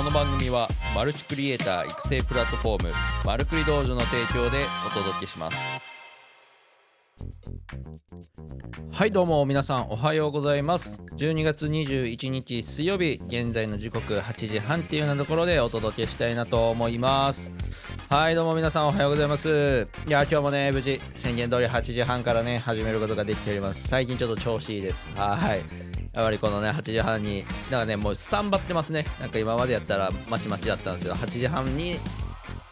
この番組はマルチクリエイター育成プラットフォームマルクリ道場の提供でお届けします。はいどうも皆さんおはようございます。12月21日水曜日現在の時刻8時半っていうようなところでお届けしたいなと思います。はいどうも皆さんおはようございます。いや今日もね無事宣言通り8時半からね始めることができております。最近ちょっと調子いいです。はい。やっぱりこのね8時半にだかねもうスタンバってますね。なんか今までやったらまちまちだったんですよ。8時半に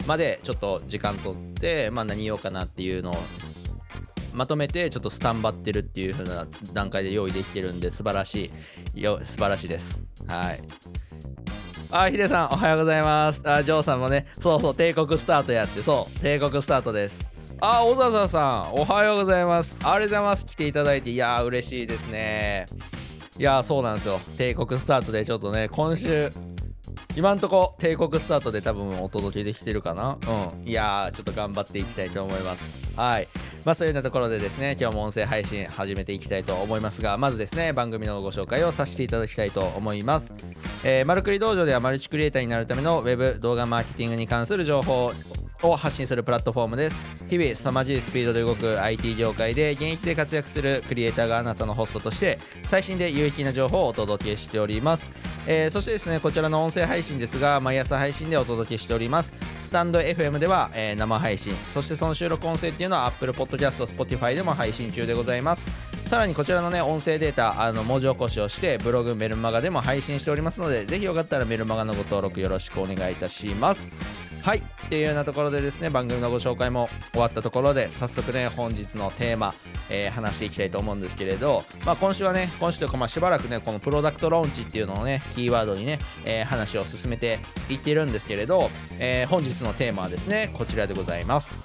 までちょっと時間取ってまあ何言おうかなっていうのをまとめてちょっとスタンバってるっていう風な段階で用意できてるんで素晴らしい。よ素晴らしいです。はい。あヒデさんおはようございます。あジョーさんもねそうそう帝国スタートやってそう帝国スタートです。あ小笹さんおはようございます。ありがとうございます。来ていただいていやー嬉しいですね。いやそうなんですよ。帝国スタートでちょっとね今週今んとこ帝国スタートで多分お届けできてるかな？うん。いやーちょっと頑張っていきたいと思います。はい。まあそういうようなところでですね今日も音声配信始めていきたいと思いますがまずですね番組のご紹介をさせていただきたいと思います。えー、マルクリ道場ではマルチクリエイターになるためのウェブ動画マーケティングに関する情報を発信するプラットフォームです。日々凄まじいスピードで動く IT 業界で現役で活躍するクリエイターがあなたのホストとして最新で有益な情報をお届けしております、えー、そしてですねこちらの音声配信ですが毎朝配信でお届けしております。スタンド FM では、えー、生配信。そしてその収録音声っていうのは Apple Podcast、Spotify でも配信中でございます。さらにこちらのね音声データあの文字起こしをしてブログメルマガでも配信しておりますのでぜひよかったらメルマガのご登録よろしくお願いいたします。はい。っていうようなところでですね番組のご紹介も終わったところで早速ね本日のテーマ、えー、話していきたいと思うんですけれど、まあ、今週はね今週というかまあしばらくねこのプロダクトローンチっていうのをねキーワードにね、えー、話を進めていってるんですけれど、えー、本日のテーマはですねこちらでございます。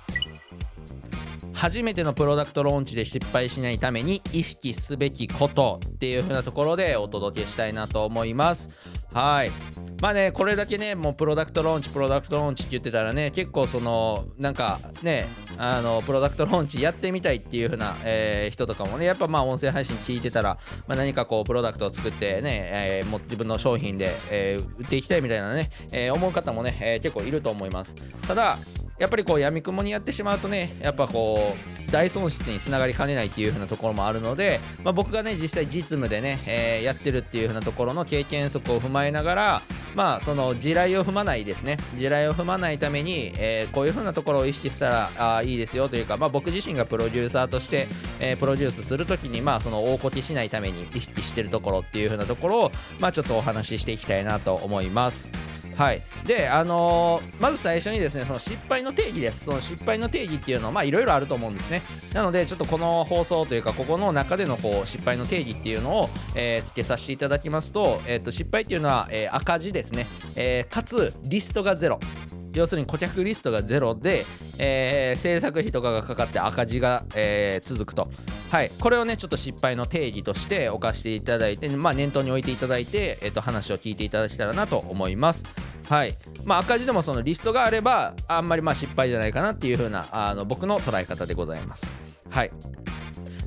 初めてのプロダクトローンチで失敗しないために意識すべきことっていう風なところでお届けしたいなと思います。はい。まあねこれだけねもうプロダクトローンチプロダクトローンチって言ってたらね結構そのなんかねあのプロダクトローンチやってみたいっていう風な、えー、人とかもねやっぱまあ音声配信聞いてたら、まあ、何かこうプロダクトを作ってね、えー、もう自分の商品で、えー、売っていきたいみたいなね、え思う方もね、え結構いると思います。ただやっぱりこう闇雲にやってしまうとねやっぱこう大損失につながりかねないっていう風なところもあるので、まあ、僕がね実際実務でね、えー、やってるっていう風なところの経験則を踏まえながらまあその地雷を踏まないですね地雷を踏まないために、えー、こういう風なところを意識したらあいいですよというか、まあ、僕自身がプロデューサーとして、えー、プロデュースするときにまあその大こけしないために意識してるところっていう風なところをまあちょっとお話ししていきたいなと思います。はい。であのー、まず最初にですねその失敗の定義です。その失敗の定義っていうのはいろいろあると思うんですね。なのでちょっとこの放送というかここの中でのこう失敗の定義っていうのを、えー、付けさせていただきますと,、えー、と失敗っていうのは、えー、赤字ですね、えー、かつリストがゼロ。要するに顧客リストがゼロで、えー、制作費とかがかかって赤字が、えー、続くと。はい、これをねちょっと失敗の定義として置かせていただいて、まあ、念頭に置いていただいて、えー、と話を聞いていただけたらなと思います。はいまあ、赤字でもそのリストがあればあんまりまあ失敗じゃないかなっていう風なあの僕の捉え方でございます。はい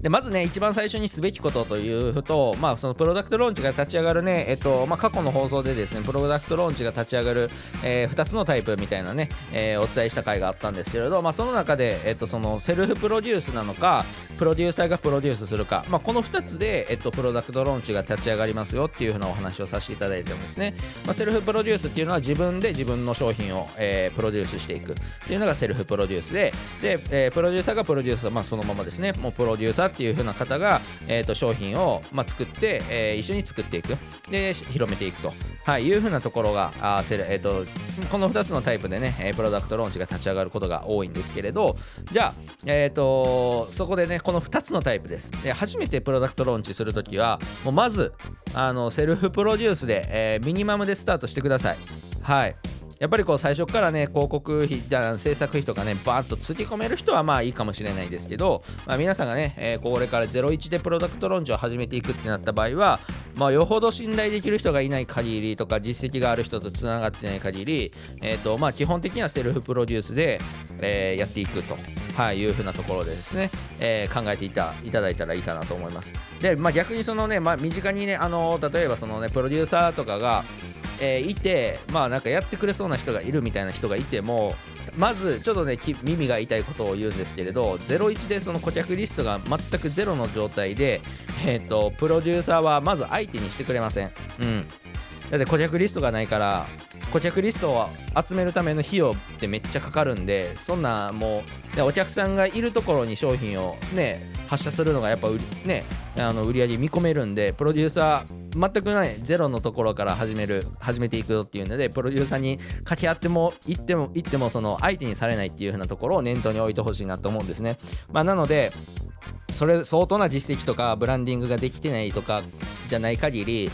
でまずね一番最初にすべきことというと、まあ、そのプロダクトローンチが立ち上がるね、えっとまあ、過去の放送でですねプロダクトローンチが立ち上がる、えー、2つのタイプみたいなね、えー、お伝えした回があったんですけれど、まあ、その中で、えっと、そのセルフプロデュースなのかプロデューサーがプロデュースするか、まあ、この2つで、えっと、プロダクトローンチが立ち上がりますよっていうふうなお話をさせていただいてるんですね、まあ、セルフプロデュースっていうのは自分で自分の商品を、えー、プロデュースしていくっていうのがセルフプロデュースでで、えー、プロデューサーがプロデュース、まあ、そのままですね。もうプロデューサーっていうふうな方が、えー、と商品を、まあ、作って、えー、一緒に作っていく。で広めていくと、はい、いうふうなところがあセル、えーと、この2つのタイプでねプロダクトローンチが立ち上がることが多いんですけれど。じゃあ、えーと、そこでねこの2つのタイプです。で初めてプロダクトローンチするときはもうまずあのセルフプロデュースで、えー、ミニマムでスタートしてください。はい。やっぱりこう最初からね広告費じゃ制作費とかねバーッとつぎ込める人はまあいいかもしれないですけど、まあ、皆さんがね、えー、これから01でプロダクトローンチを始めていくってなった場合はまあよほど信頼できる人がいない限りとか実績がある人とつながってない限りえ、ー、とまあ基本的にはセルフプロデュースで、えー、やっていくと。はい、いうふうなところでですね、えー、考えていたいただいたらいいかなと思います。で、まあ、逆にそのね、まあ、身近にね、あの例えばそのね、プロデューサーとかが、えーいてまあなんかやってくれそうな人がいるみたいな人がいてもまずちょっとね耳が痛いことを言うんですけれど01でその顧客リストが全くゼロの状態で、えー、とプロデューサーはまず相手にしてくれません。うんだって顧客リストがないから顧客リストを集めるための費用ってめっちゃかかるんでそんなもうお客さんがいるところに商品をね発射するのがやっぱねあの売り上げ見込めるんでプロデューサー全くないゼロのところから始める始めていくよっていうのでプロデューサーに掛け合っても行っても行ってもその相手にされないっていう風なところを念頭に置いてほしいなと思うんですね。まあなのでそれ相当な実績とかブランディングができてないとかじゃない限り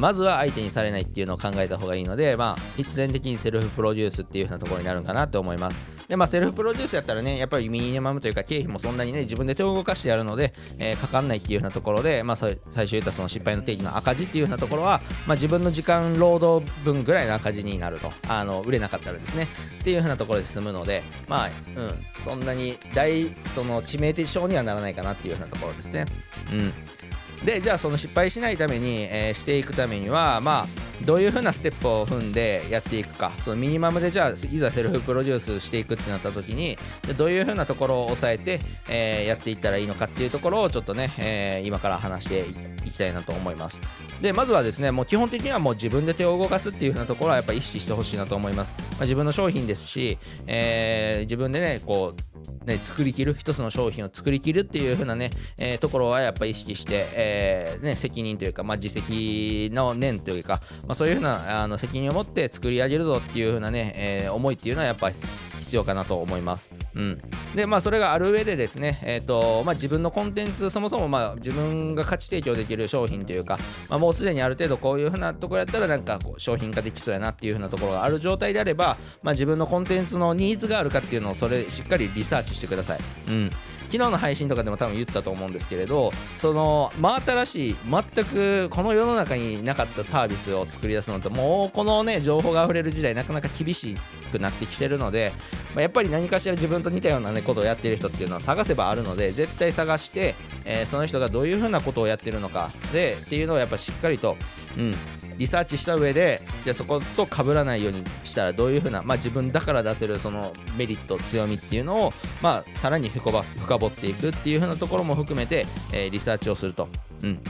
まずは相手にされないっていうのを考えた方がいいので、まあ、必然的にセルフプロデュースっていう風なところになるんかなって思います。で、まあ、セルフプロデュースやったらね、やっぱりミニマムというか経費もそんなにね、自分で手を動かしてやるので、えーかかんないっていう風なところで、まあ、最初言ったその失敗の定義の赤字っていう風なところは、まあ、自分の時間労働分ぐらいの赤字になると、あの売れなかったらですね、っていう風なところで済むので、まあ、うん、そんなに大、その致命的症にはならないかなっていう風なところですね。うん。でじゃあその失敗しないために、えーしていくためにはまあどういう風なステップを踏んでやっていくか。そのミニマムでじゃあいざセルフプロデュースしていくってなった時にどういう風なところを抑えて、えーやっていったらいいのかっていうところをちょっとね、えー今から話していきたいなと思います。でまずはですねもう基本的にはもう自分で手を動かすっていう風なところはやっぱ意識してほしいなと思います、まあ、自分の商品ですし、え自分でねこうね、作りきる一つの商品を作りきるっていう風なね、えーところはやっぱ意識して、えーね、責任というか、まあ、自責の念というか、まあ、そういう風なあの責任を持って作り上げるぞっていう風なね、えー思いっていうのはやっぱ必要かなと思います。うん、でまあそれがある上でですね、えーとまあ、自分のコンテンツそもそもまあ自分が価値提供できる商品というか、まあ、もうすでにある程度こういう風なところやったらなんかこう商品化できそうやなっていう風なところがある状態であれば、まあ、自分のコンテンツのニーズがあるかっていうのをそれしっかりリサーチしてください。うん昨日の配信とかでも多分言ったと思うんですけれどその真新しい全くこの世の中になかったサービスを作り出すのってもうこのね情報があふれる時代なかなか厳しいくなってきてるので、まあ、やっぱり何かしら自分と似たような、ね、ことをやってる人っていうのは探せばあるので絶対探して、えーその人がどういうふうなことをやってるのかでっていうのをやっぱしっかりと、うん、リサーチした上でじゃそこと被らないようにしたらどういうふうな、まあ、自分だから出せるそのメリット強みっていうのを、まあ、さらに深掘っていくっていうふうなところも含めて、えーリサーチをすると。うん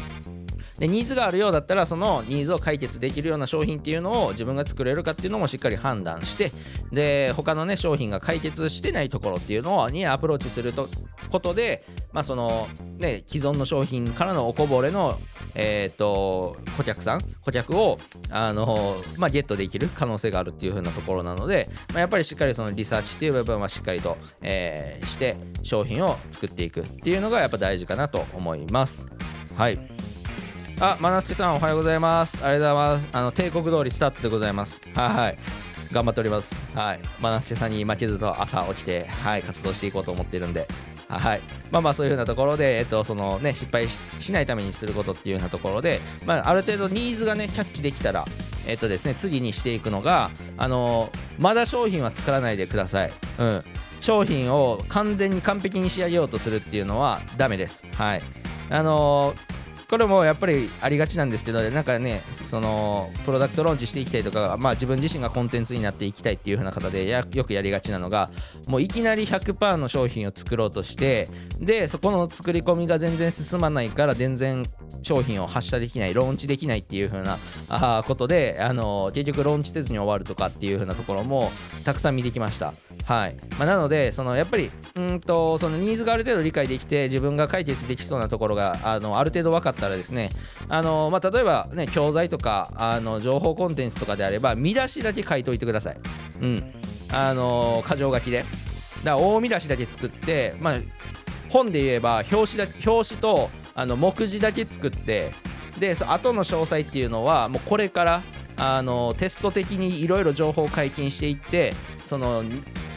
でニーズがあるようだったらそのニーズを解決できるような商品っていうのを自分が作れるかっていうのもしっかり判断してで他のね商品が解決してないところっていうのにアプローチするとことでまあそのね既存の商品からのおこぼれのえっ、と顧客さん顧客をあのまあゲットできる可能性があるっていう風なところなので、まあ、やっぱりしっかりそのリサーチっていう部分はしっかりと、えーして商品を作っていくっていうのがやっぱ大事かなと思います。はい。あ、マナスケさんおはようございます。ありがとうございます。あの帝国通りスタートでございます。はいはい。頑張っております。はい。マナスケさんに負けずと朝起きて、はい、活動していこうと思ってるんで。はい。まあまあそういうふうなところで、えっと、そのね、失敗ししないためにすることっていうようなところで、まあある程度ニーズがね、キャッチできたら、えっとですね、次にしていくのが、あのまだ商品は作らないでください。うん。商品を完全に完璧に仕上げようとするっていうのはダメです。はい。あのこれもやっぱりありがちなんですけどなんかねそのプロダクトローンチしていきたいとか、まあ、自分自身がコンテンツになっていきたいっていう風な方でやよくやりがちなのがもういきなり100%の商品を作ろうとしてでそこの作り込みが全然進まないから全然商品を発射できないローンチできないっていう風なあことであの結局ローンチせずに終わるとかっていう風なところもたくさん見てきました。はいまあ、なのでそのやっぱりうんとそのニーズがある程度理解できて自分が解決できそうなところがあのある程度分かったらですねあの、まあ、例えば、ね、教材とかあの情報コンテンツとかであれば見出しだけ書いといてください。うん、あの箇条書きで。だ大見出しだけ作って、まあ、本で言えば表紙だ表紙とあの目次だけ作ってでそ後の詳細っていうのはもうこれからあのテスト的にいろいろ情報を解禁していってその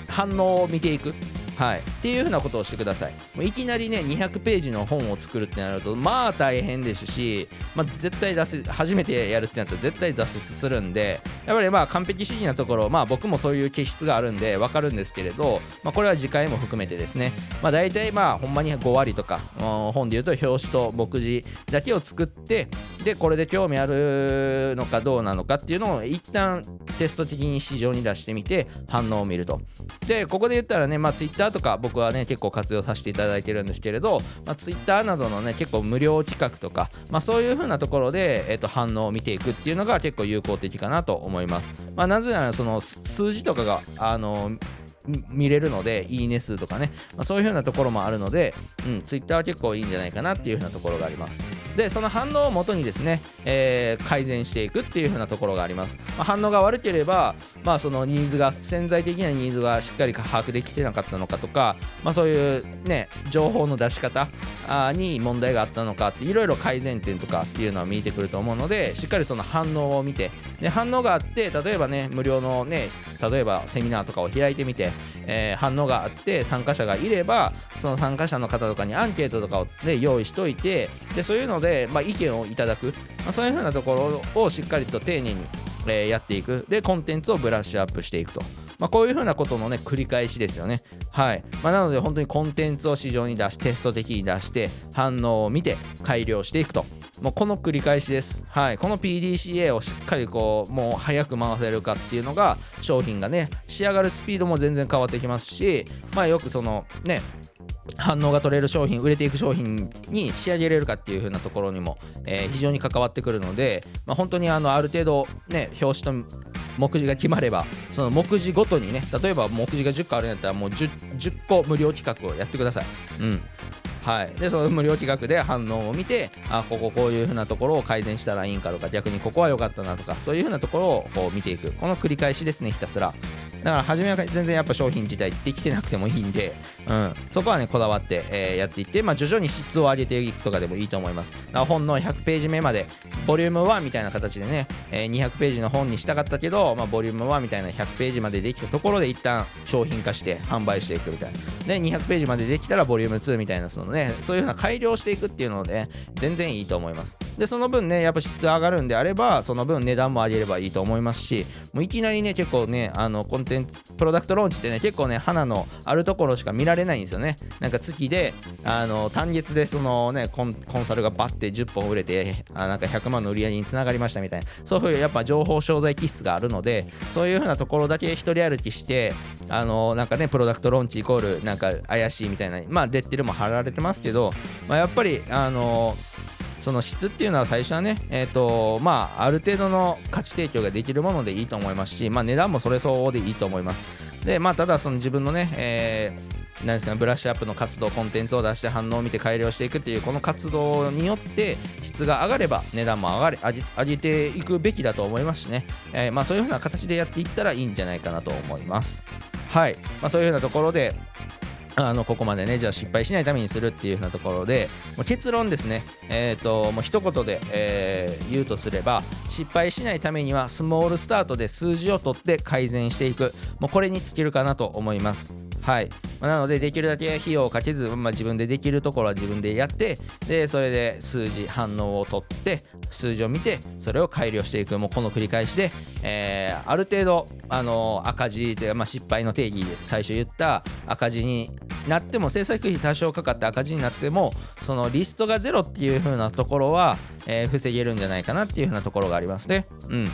反応を見ていく。はい、っていうふうなことをしてください。もういきなりね200ページの本を作るってなるとまあ大変ですし、まあ、絶対出せ初めてやるってなったら絶対挫折するんでやっぱりまあ完璧主義なところまあ僕もそういう気質があるんで分かるんですけれど、まあ、これは次回も含めてですね。まあ大体まあほんまに5割とか本で言うと表紙と目次だけを作ってでこれで興味あるのかどうなのかっていうのを一旦テスト的に市場に出してみて反応を見ると。でここで言ったらねまあ Twitter Twitter とか僕はね結構活用させていただいてるんですけれど、まあ、Twitter などのね結構無料企画とか、まあ、そういう風なところで、えー、と反応を見ていくっていうのが結構有効的かなと思います、まあ、なぜならその数字とかがあの見れるので、いいね数とかね、まあ、そういう風なところもあるので、うん、Twitter は結構いいんじゃないかなっていう風なところがあります。で、その反応をもとにですね、えー、改善していくっていう風なところがあります。まあ、反応が悪ければ、まあ、そのニーズが、潜在的なニーズがしっかり把握できてなかったのかとか、まあ、そういうね、情報の出し方に問題があったのかって、いろいろ改善点とかっていうのは見えてくると思うので、しっかりその反応を見て、で反応があって、例えばね、無料のね、例えばセミナーとかを開いてみて、えー、反応があって参加者がいればその参加者の方とかにアンケートとかを、ね、用意しといてでそういうので、まあ、意見をいただく、まあ、そういうふうなところをしっかりと丁寧に、えー、やっていくでコンテンツをブラッシュアップしていくと。まあ、こういうふうなことのね繰り返しですよね。はい。まあ、なので本当にコンテンツを市場に出しテスト的に出して反応を見て改良していくと。もうこの繰り返しです。はい。この PDCA をしっかりこう、もう早く回せるかっていうのが、商品がね、仕上がるスピードも全然変わってきますし、まあよくそのね、反応が取れる商品売れていく商品に仕上げれるかっていう風なところにも、えー、非常に関わってくるので、まあ、本当にあのある程度ね表紙と目次が決まればその目次ごとにね例えば目次が10個あるんやったらもう 10, 10個無料企画をやってください。うんはい、でその無料企画で反応を見てあこここういう風なところを改善したらいいんかとか逆にここは良かったなとかそういう風なところをこう見ていく。この繰り返しですねひたすら。だから初めは全然やっぱ商品自体できてなくてもいいんで、うん、そこはねこだわって、えー、やっていって、まあ、徐々に質を上げていくとかでもいいと思います。だから本の100ページ目までボリューム1みたいな形でね、えー、200ページの本にしたかったけど、まあ、ボリューム1みたいな100ページまでできたところで一旦商品化して販売していくみたいな。で200ページまでできたらボリューム2みたいなそのねねそういう風な改良していくっていうので、ね、全然いいと思います。でその分ねやっぱ質上がるんであればその分値段も上げればいいと思いますしもういきなりね結構ねあのコンテンツプロダクトローンチってね結構ね花のあるところしか見られないんですよね。なんか月であの単月でそのねコンサルがバッて10本売れてあなんか100万の売り上げにつながりましたみたいな。そういうやっぱ情報商材気質があるのでそういうふうなところだけ一人歩きしてあのなんかねプロダクトローンチイコールなんか怪しいみたいなまあレッテルも貼られてますますけど、まあ、やっぱりあのその質っていうのは最初はね、えーとまあ、ある程度の価値提供ができるものでいいと思いますし、まあ、値段もそれ相応でいいと思います。で、まあ、ただその自分のね、えーなんですかブラッシュアップの活動コンテンツを出して反応を見て改良していくっていうこの活動によって質が上がれば値段も上がれ上げ上げていくべきだと思いますしね、えー、まあ、そういうふうな形でやっていったらいいんじゃないかなと思います。はい、まあ、そういうふうなところであのここまでねじゃあ失敗しないためにするっていう風なところでもう結論ですね。えっ、ー、ともう一言で、えー、言うとすれば失敗しないためにはスモールスタートで数字を取って改善していく。もうこれに尽きるかなと思います。はい、まあ、なのでできるだけ費用をかけず、まあ、自分でできるところは自分でやってでそれで数字反応を取って数字を見てそれを改良していく。もうこの繰り返しで、えー、ある程度あの赤字というか、まあ、失敗の定義で最初言った赤字になっても制作費多少かかって赤字になってもそのリストがゼロっていう風なところは、えー、防げるんじゃないかなっていう風なところがありますね。うん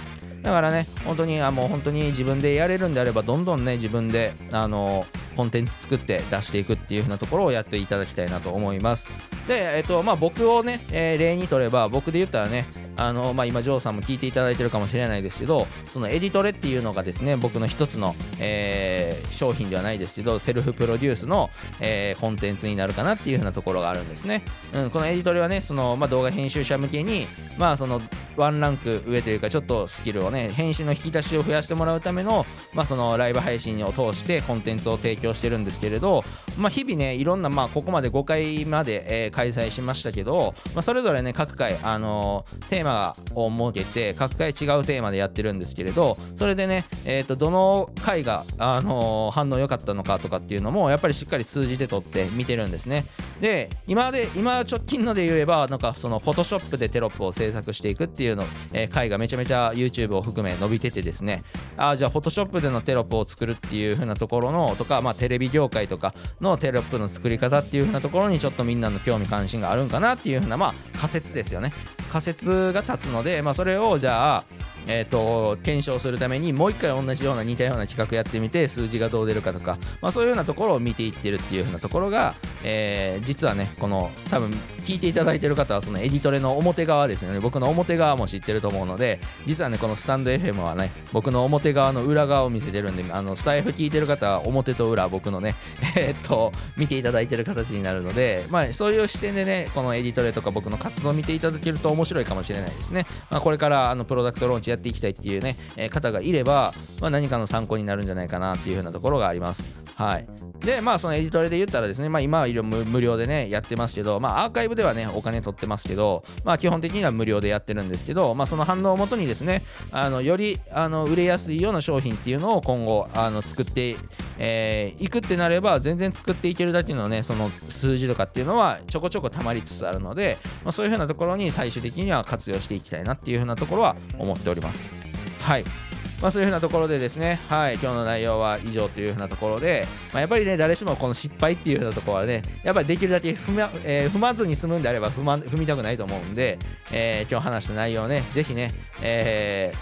だからね、本当に、あもう本当に自分でやれるんであれば、どんどんね、自分で、あのコンテンツ作って出していくっていう風なところをやっていただきたいなと思います。で、えっと、まあ、僕をね、えー、例にとれば、僕で言ったらね、あのまあ、今、ジョーさんも聞いていただいてるかもしれないですけど、そのエディトレっていうのがですね、僕の一つの、えー、商品ではないですけど、セルフプロデュースの、えー、コンテンツになるかなっていうふうなところがあるんですね。うん、このエディトレはね、そのまあ、動画編集者向けに、まあ、そのワンランク上というか、ちょっとスキルをね、編集の引き出しを増やしてもらうための、まあ、そのライブ配信を通してコンテンツを提供してるんですけれど、まあ、日々ねいろんな、まあ、ここまで5回まで、えー、開催しましたけど、まあ、それぞれね各回、あのー、テーマを設けて各回違うテーマでやってるんですけれどそれでね、えーと、どの回が、あのー、反応良かったのかとかっていうのもやっぱりしっかり数字で取って見てるんですね。で今で今直近ので言えばなんかそのフォトショップでテロップを制作していくっていうていうの、えー、回がめちゃめちゃ YouTube を含め伸びててですね。あじゃあフォトショップでのテロップを作るっていう風なところのとか、まあ、テレビ業界とかのテロップの作り方っていう風なところにちょっとみんなの興味関心があるんかなっていう風なまあ仮説ですよね。仮説が立つので、まあ、それをじゃあえーと、検証するためにもう一回同じような似たような企画やってみて数字がどう出るかとか、まあ、そういうようなところを見ていってるっていう風なところが、えー、実はねこの多分聞いていただいてる方はそのエディトレの表側ですよね。僕の表側も知ってると思うので実はねこのスタンド FM はね僕の表側の裏側を見せてるんであのスタイフ聞いてる方は表と裏僕のね えー、っと見ていただいてる形になるのでまあそういう視点でねこのエディトレとか僕の活動を見ていただけると面白いかもしれないですね、まあ、これからあのプロダクトローンチやっていきたいっていうね、え、方がいれば、まあ、何かの参考になるんじゃないかなっていうふうなところがあります。はい。でまあそのエディトレで言ったらですねまあ今は無料でねやってますけどまあアーカイブではねお金取ってますけどまあ基本的には無料でやってるんですけどまあその反応をもとにですねあのよりあの売れやすいような商品っていうのを今後あの作ってい、えー、くってなれば全然作っていけるだけのねその数字とかっていうのはちょこちょこ溜まりつつあるので、まあ、そういうふうなところに最終的には活用していきたいなっていうふうなところは思っております。はい。まあ、そういうふうなところでですね、はい、今日の内容は以上というふうなところで、まあ、やっぱりね、誰しもこの失敗っていうふうなところはね、やっぱりできるだけ踏ま,、えー、踏まずに済むんであれば踏ま踏みたくないと思うんで、えー、今日話した内容をね、ぜひね、え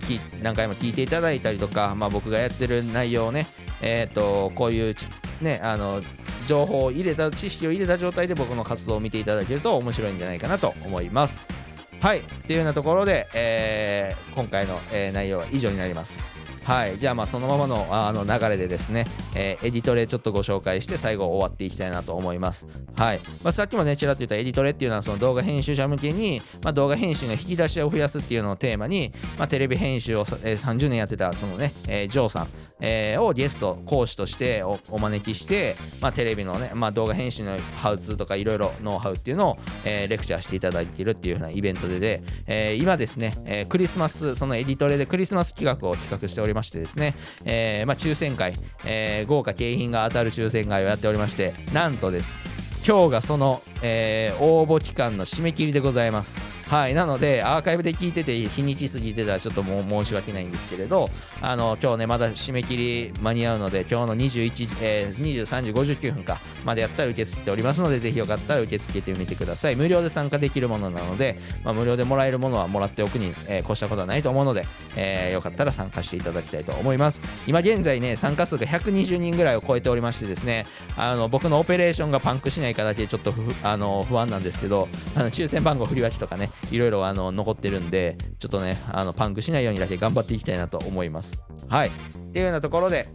ー、何回も聞いていただいたりとか、まあ、僕がやってる内容をね、えーと、こういうね、あの情報を入れた知識を入れた状態で僕の活動を見ていただけると面白いんじゃないかなと思います。はい、っていうようなところで、えー、今回の、えー、内容は以上になります。はい、じゃあまあそのままのあの流れでですね、えー、エディトレちょっとご紹介して最後終わっていきたいなと思います。はい。まあ、さっきもね、ちらっと言ったエディトレっていうのはその動画編集者向けに、まあ、動画編集の引き出しを増やすっていうのをテーマに、まあ、テレビ編集を、えー、30年やってたそのね、えー、ジョーさん、えー、をゲスト講師としておお招きして、まあ、テレビのね、まあ、動画編集のハウツーとかいろいろノウハウっていうのを、えー、レクチャーしていただいているっていうようなイベントでで、えー、今ですね、えー、クリスマスそのエディトレでクリスマス企画を企画しておりますりましてですね、えーまあ、抽選会、えー、豪華景品が当たる抽選会をやっておりましてなんとです。今日がその、え、応募期間の締め切りでございます。はいなのでアーカイブで聞いてて日にち過ぎてたらちょっともう申し訳ないんですけれどあの今日ねまだ締め切り間に合うので今日の21、えー、23時59分かまでやったら受け付けておりますのでぜひよかったら受け付けてみてください。無料で参加できるものなので、まあ、無料でもらえるものはもらっておくに、えー、越したことはないと思うので、えー、よかったら参加していただきたいと思います。今現在ね参加数が120人ぐらいを超えておりましてですねあの僕のオペレーションがパンクしないかだけちょっとあの不安なんですけどあの抽選番号振り分けとかねいろいろあの残ってるんでちょっとねあのパンクしないようにだけ頑張っていきたいなと思います。はい。っていうようなところで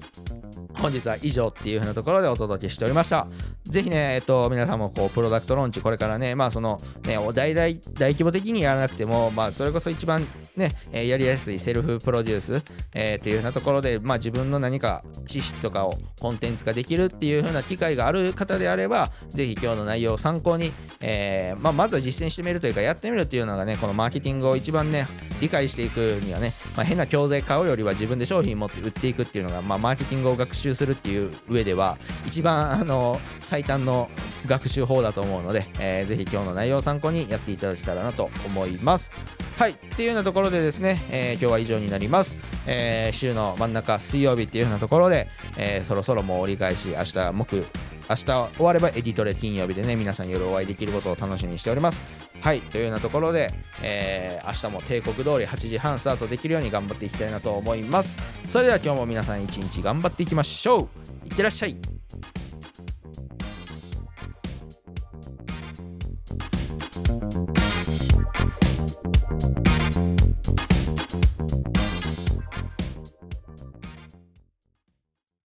本日は以上っていう風なところでお届けしておりました。ぜひね、えっと、皆さんもこう、プロダクトローンチ、これからね、まあその、ね、大大、大規模的にやらなくても、まあそれこそ一番ね、えやりやすいセルフプロデュース、えー、っていう風なところで、まあ自分の何か知識とかをコンテンツ化できるっていう風な機会がある方であれば、ぜひ今日の内容を参考に、えー、まあまずは実践してみるというか、やってみるっていうのがね、このマーケティングを一番ね、理解していくにはね、まあ、変な教材買うよりは自分で商品持って売っていくっていうのが、まあマーケティングを学習習するっていう上では、一番あの最短の学習法だと思うので、えー、ぜひ今日の内容を参考にやっていただけたらなと思います。はい、っていうようなところでですね、えー、今日は以上になります。えー、週の真ん中水曜日っていうようなところで、えー、そろそろもう折り返し、明日木、明日終わればエディトレ金曜日でね、皆さん夜お会いできることを楽しみにしております。はい、というようなところで、えー、明日も帝国通り8時半スタートできるように頑張っていきたいなと思います。それでは今日も皆さん一日頑張っていきましょう。いってらっしゃい。